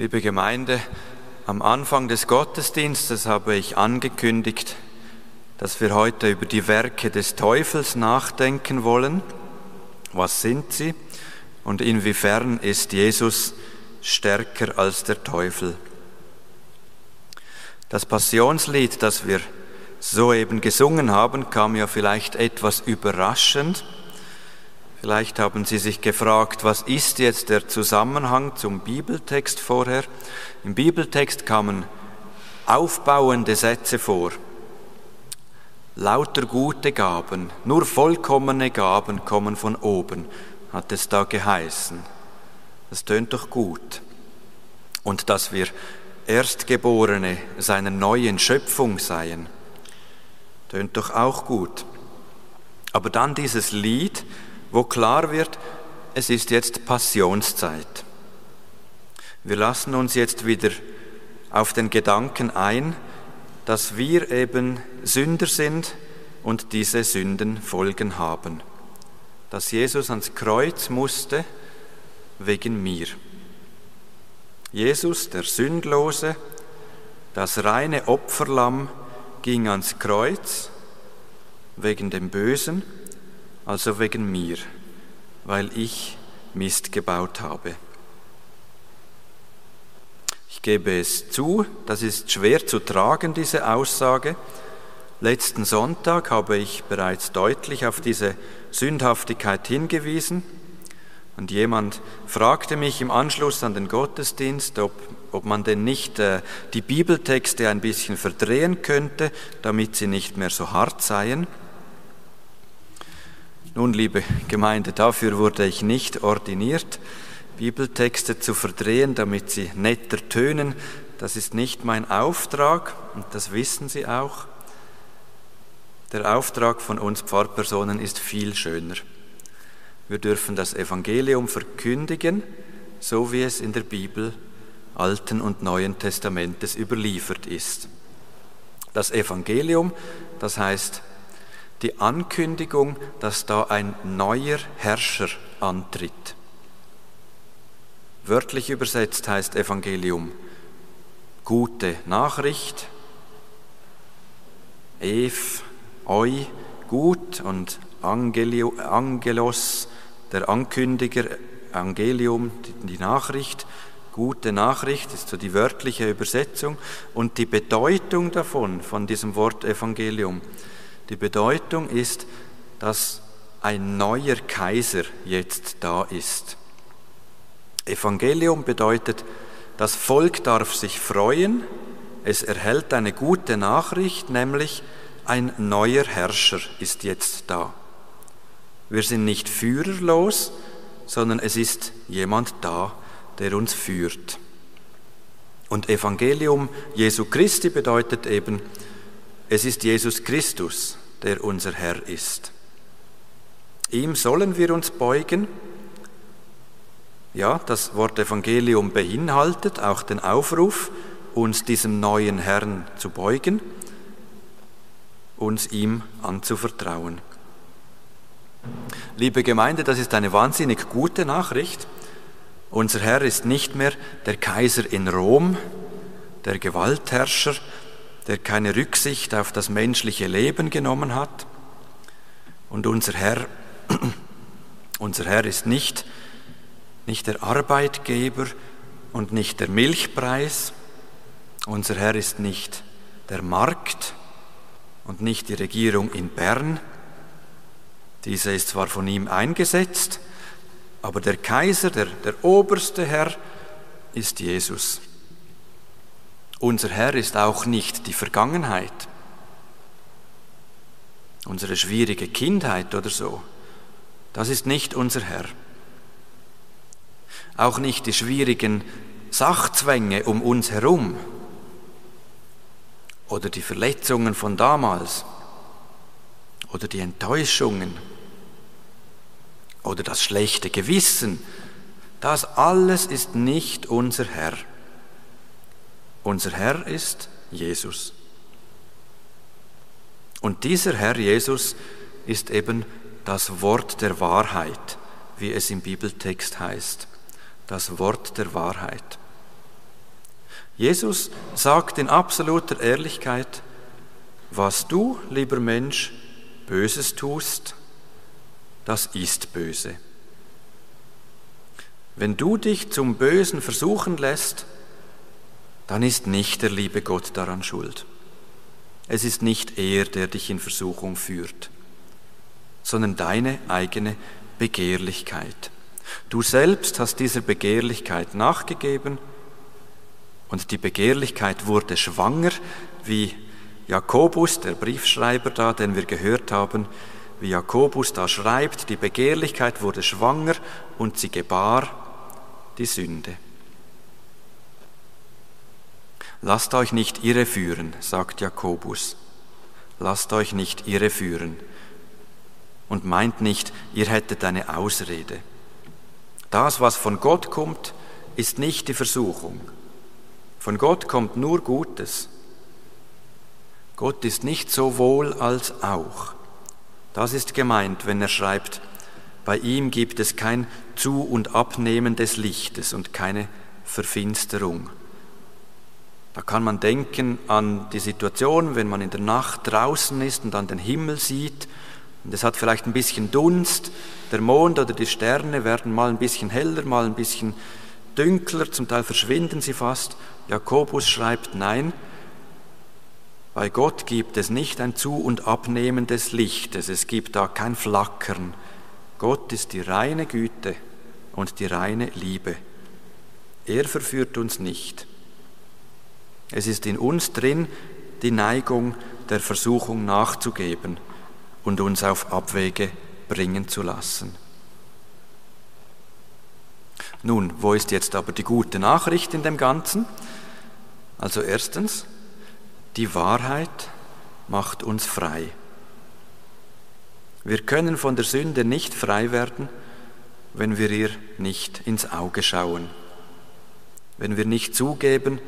Liebe Gemeinde, am Anfang des Gottesdienstes habe ich angekündigt, dass wir heute über die Werke des Teufels nachdenken wollen. Was sind sie und inwiefern ist Jesus stärker als der Teufel? Das Passionslied, das wir soeben gesungen haben, kam ja vielleicht etwas überraschend. Vielleicht haben Sie sich gefragt, was ist jetzt der Zusammenhang zum Bibeltext vorher? Im Bibeltext kamen aufbauende Sätze vor. Lauter gute Gaben, nur vollkommene Gaben kommen von oben, hat es da geheißen. Das tönt doch gut. Und dass wir Erstgeborene seiner neuen Schöpfung seien, tönt doch auch gut. Aber dann dieses Lied, wo klar wird, es ist jetzt Passionszeit. Wir lassen uns jetzt wieder auf den Gedanken ein, dass wir eben Sünder sind und diese Sünden Folgen haben. Dass Jesus ans Kreuz musste wegen mir. Jesus, der Sündlose, das reine Opferlamm, ging ans Kreuz wegen dem Bösen also wegen mir, weil ich Mist gebaut habe. Ich gebe es zu, das ist schwer zu tragen, diese Aussage. Letzten Sonntag habe ich bereits deutlich auf diese Sündhaftigkeit hingewiesen. Und jemand fragte mich im Anschluss an den Gottesdienst, ob, ob man denn nicht äh, die Bibeltexte ein bisschen verdrehen könnte, damit sie nicht mehr so hart seien. Nun, liebe Gemeinde, dafür wurde ich nicht ordiniert, Bibeltexte zu verdrehen, damit sie netter tönen. Das ist nicht mein Auftrag und das wissen Sie auch. Der Auftrag von uns Pfarrpersonen ist viel schöner. Wir dürfen das Evangelium verkündigen, so wie es in der Bibel Alten und Neuen Testamentes überliefert ist. Das Evangelium, das heißt die Ankündigung, dass da ein neuer Herrscher antritt. Wörtlich übersetzt heißt Evangelium gute Nachricht, Ev, Eu, gut und Angelio, Angelos, der Ankündiger, Angelium, die, die Nachricht, gute Nachricht ist so die wörtliche Übersetzung und die Bedeutung davon, von diesem Wort Evangelium, die Bedeutung ist, dass ein neuer Kaiser jetzt da ist. Evangelium bedeutet, das Volk darf sich freuen, es erhält eine gute Nachricht, nämlich ein neuer Herrscher ist jetzt da. Wir sind nicht führerlos, sondern es ist jemand da, der uns führt. Und Evangelium Jesu Christi bedeutet eben, es ist Jesus Christus, der unser Herr ist. Ihm sollen wir uns beugen. Ja, das Wort Evangelium beinhaltet auch den Aufruf, uns diesem neuen Herrn zu beugen, uns ihm anzuvertrauen. Liebe Gemeinde, das ist eine wahnsinnig gute Nachricht. Unser Herr ist nicht mehr der Kaiser in Rom, der Gewaltherrscher, der keine Rücksicht auf das menschliche Leben genommen hat. Und unser Herr, unser Herr ist nicht, nicht der Arbeitgeber und nicht der Milchpreis. Unser Herr ist nicht der Markt und nicht die Regierung in Bern. Diese ist zwar von ihm eingesetzt, aber der Kaiser, der, der oberste Herr, ist Jesus. Unser Herr ist auch nicht die Vergangenheit, unsere schwierige Kindheit oder so. Das ist nicht unser Herr. Auch nicht die schwierigen Sachzwänge um uns herum oder die Verletzungen von damals oder die Enttäuschungen oder das schlechte Gewissen. Das alles ist nicht unser Herr. Unser Herr ist Jesus. Und dieser Herr Jesus ist eben das Wort der Wahrheit, wie es im Bibeltext heißt. Das Wort der Wahrheit. Jesus sagt in absoluter Ehrlichkeit, was du, lieber Mensch, Böses tust, das ist böse. Wenn du dich zum Bösen versuchen lässt, dann ist nicht der liebe Gott daran schuld. Es ist nicht er, der dich in Versuchung führt, sondern deine eigene Begehrlichkeit. Du selbst hast dieser Begehrlichkeit nachgegeben und die Begehrlichkeit wurde schwanger, wie Jakobus, der Briefschreiber da, den wir gehört haben, wie Jakobus da schreibt, die Begehrlichkeit wurde schwanger und sie gebar die Sünde. Lasst euch nicht irreführen, sagt Jakobus. Lasst euch nicht irreführen. Und meint nicht, ihr hättet eine Ausrede. Das, was von Gott kommt, ist nicht die Versuchung. Von Gott kommt nur Gutes. Gott ist nicht sowohl als auch. Das ist gemeint, wenn er schreibt, bei ihm gibt es kein Zu- und Abnehmen des Lichtes und keine Verfinsterung. Da kann man denken an die Situation, wenn man in der Nacht draußen ist und an den Himmel sieht und es hat vielleicht ein bisschen Dunst, der Mond oder die Sterne werden mal ein bisschen heller, mal ein bisschen dünkler, zum Teil verschwinden sie fast. Jakobus schreibt, nein, bei Gott gibt es nicht ein Zu- und Abnehmen des Lichtes, es gibt da kein Flackern. Gott ist die reine Güte und die reine Liebe. Er verführt uns nicht. Es ist in uns drin die Neigung der Versuchung nachzugeben und uns auf Abwege bringen zu lassen. Nun, wo ist jetzt aber die gute Nachricht in dem Ganzen? Also erstens, die Wahrheit macht uns frei. Wir können von der Sünde nicht frei werden, wenn wir ihr nicht ins Auge schauen, wenn wir nicht zugeben,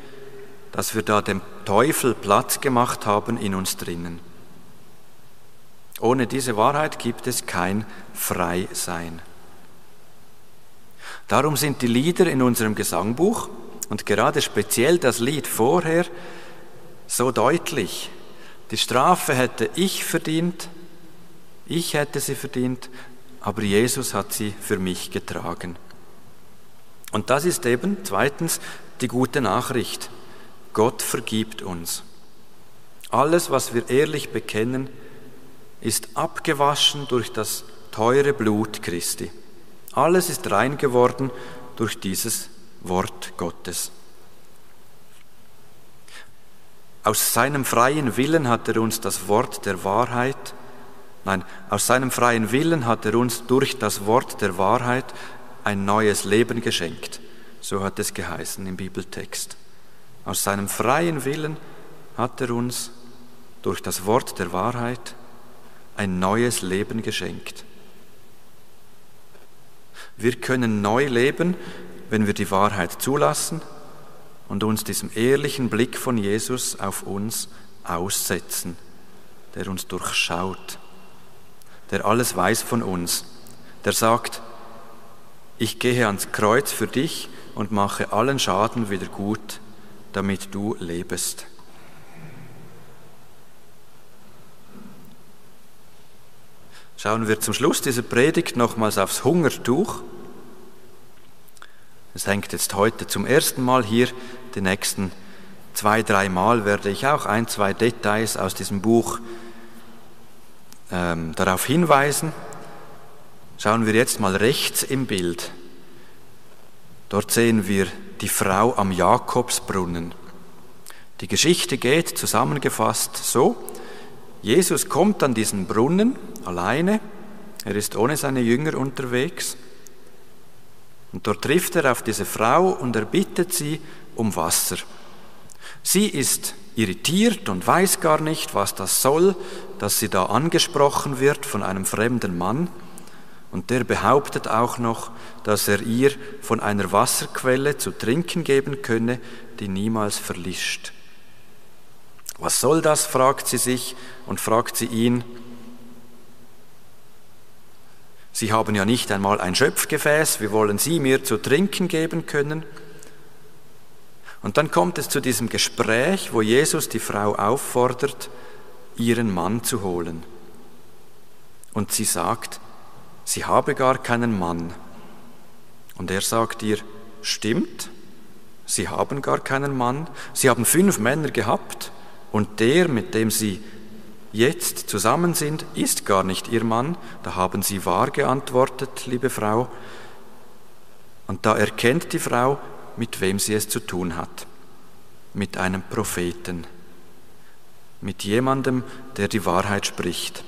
dass wir da dem Teufel Platz gemacht haben in uns drinnen. Ohne diese Wahrheit gibt es kein Freisein. Darum sind die Lieder in unserem Gesangbuch und gerade speziell das Lied vorher so deutlich. Die Strafe hätte ich verdient, ich hätte sie verdient, aber Jesus hat sie für mich getragen. Und das ist eben zweitens die gute Nachricht. Gott vergibt uns. Alles, was wir ehrlich bekennen, ist abgewaschen durch das teure Blut Christi. Alles ist rein geworden durch dieses Wort Gottes. Aus seinem freien Willen hat er uns das Wort der Wahrheit, nein, aus seinem freien Willen hat er uns durch das Wort der Wahrheit ein neues Leben geschenkt. So hat es geheißen im Bibeltext. Aus seinem freien Willen hat er uns durch das Wort der Wahrheit ein neues Leben geschenkt. Wir können neu leben, wenn wir die Wahrheit zulassen und uns diesem ehrlichen Blick von Jesus auf uns aussetzen, der uns durchschaut, der alles weiß von uns, der sagt, ich gehe ans Kreuz für dich und mache allen Schaden wieder gut, damit du lebest. Schauen wir zum Schluss dieser Predigt nochmals aufs Hungertuch. Es hängt jetzt heute zum ersten Mal hier. Die nächsten zwei, drei Mal werde ich auch ein, zwei Details aus diesem Buch ähm, darauf hinweisen. Schauen wir jetzt mal rechts im Bild. Dort sehen wir die Frau am Jakobsbrunnen. Die Geschichte geht zusammengefasst so, Jesus kommt an diesen Brunnen alleine, er ist ohne seine Jünger unterwegs und dort trifft er auf diese Frau und er bittet sie um Wasser. Sie ist irritiert und weiß gar nicht, was das soll, dass sie da angesprochen wird von einem fremden Mann. Und der behauptet auch noch, dass er ihr von einer Wasserquelle zu trinken geben könne, die niemals verlischt. Was soll das? fragt sie sich und fragt sie ihn. Sie haben ja nicht einmal ein Schöpfgefäß, wie wollen Sie mir zu trinken geben können? Und dann kommt es zu diesem Gespräch, wo Jesus die Frau auffordert, ihren Mann zu holen. Und sie sagt, sie habe gar keinen Mann. Und er sagt ihr, stimmt, sie haben gar keinen Mann, sie haben fünf Männer gehabt und der, mit dem sie jetzt zusammen sind, ist gar nicht ihr Mann. Da haben sie wahr geantwortet, liebe Frau. Und da erkennt die Frau, mit wem sie es zu tun hat. Mit einem Propheten. Mit jemandem, der die Wahrheit spricht.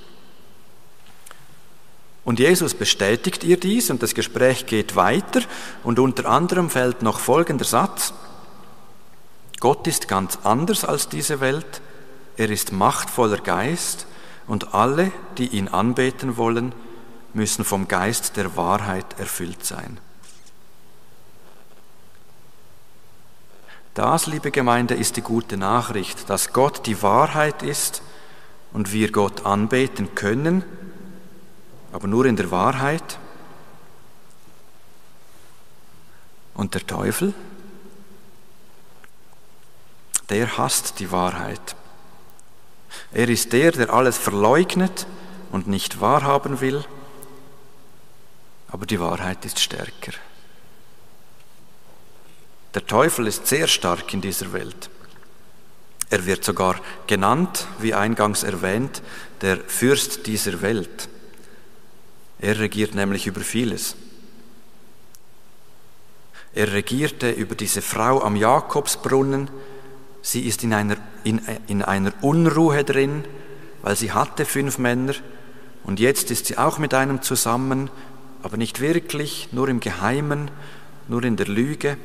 Und Jesus bestätigt ihr dies und das Gespräch geht weiter und unter anderem fällt noch folgender Satz. Gott ist ganz anders als diese Welt, er ist machtvoller Geist und alle, die ihn anbeten wollen, müssen vom Geist der Wahrheit erfüllt sein. Das, liebe Gemeinde, ist die gute Nachricht, dass Gott die Wahrheit ist und wir Gott anbeten können, aber nur in der Wahrheit. Und der Teufel, der hasst die Wahrheit. Er ist der, der alles verleugnet und nicht wahrhaben will, aber die Wahrheit ist stärker. Der Teufel ist sehr stark in dieser Welt. Er wird sogar genannt, wie eingangs erwähnt, der Fürst dieser Welt. Er regiert nämlich über vieles. Er regierte über diese Frau am Jakobsbrunnen. Sie ist in einer, in, in einer Unruhe drin, weil sie hatte fünf Männer und jetzt ist sie auch mit einem zusammen, aber nicht wirklich, nur im Geheimen, nur in der Lüge.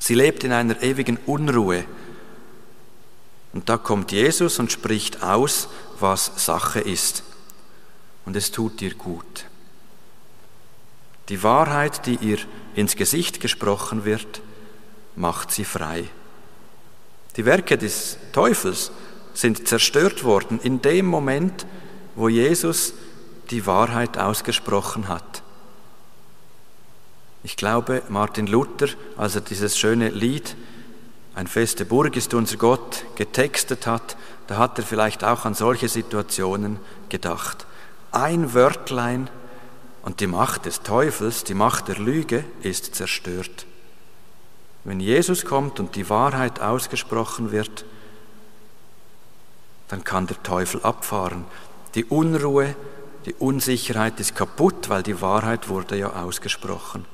Sie lebt in einer ewigen Unruhe. Und da kommt Jesus und spricht aus, was Sache ist und es tut dir gut. Die Wahrheit, die ihr ins Gesicht gesprochen wird, macht sie frei. Die Werke des Teufels sind zerstört worden in dem Moment, wo Jesus die Wahrheit ausgesprochen hat. Ich glaube, Martin Luther, als er dieses schöne Lied Ein feste Burg ist unser Gott getextet hat, da hat er vielleicht auch an solche Situationen gedacht. Ein Wörtlein und die Macht des Teufels, die Macht der Lüge ist zerstört. Wenn Jesus kommt und die Wahrheit ausgesprochen wird, dann kann der Teufel abfahren. Die Unruhe, die Unsicherheit ist kaputt, weil die Wahrheit wurde ja ausgesprochen.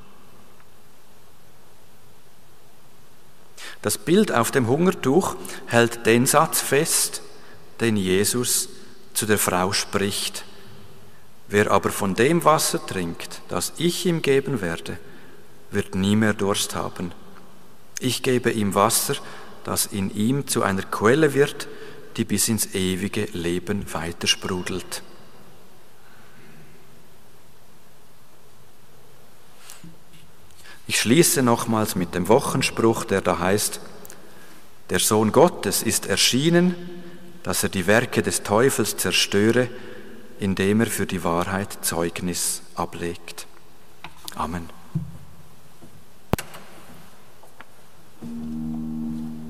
Das Bild auf dem Hungertuch hält den Satz fest, den Jesus zu der Frau spricht. Wer aber von dem Wasser trinkt, das ich ihm geben werde, wird nie mehr Durst haben. Ich gebe ihm Wasser, das in ihm zu einer Quelle wird, die bis ins ewige Leben weitersprudelt. Ich schließe nochmals mit dem Wochenspruch, der da heißt, der Sohn Gottes ist erschienen, dass er die Werke des Teufels zerstöre, indem er für die Wahrheit Zeugnis ablegt. Amen.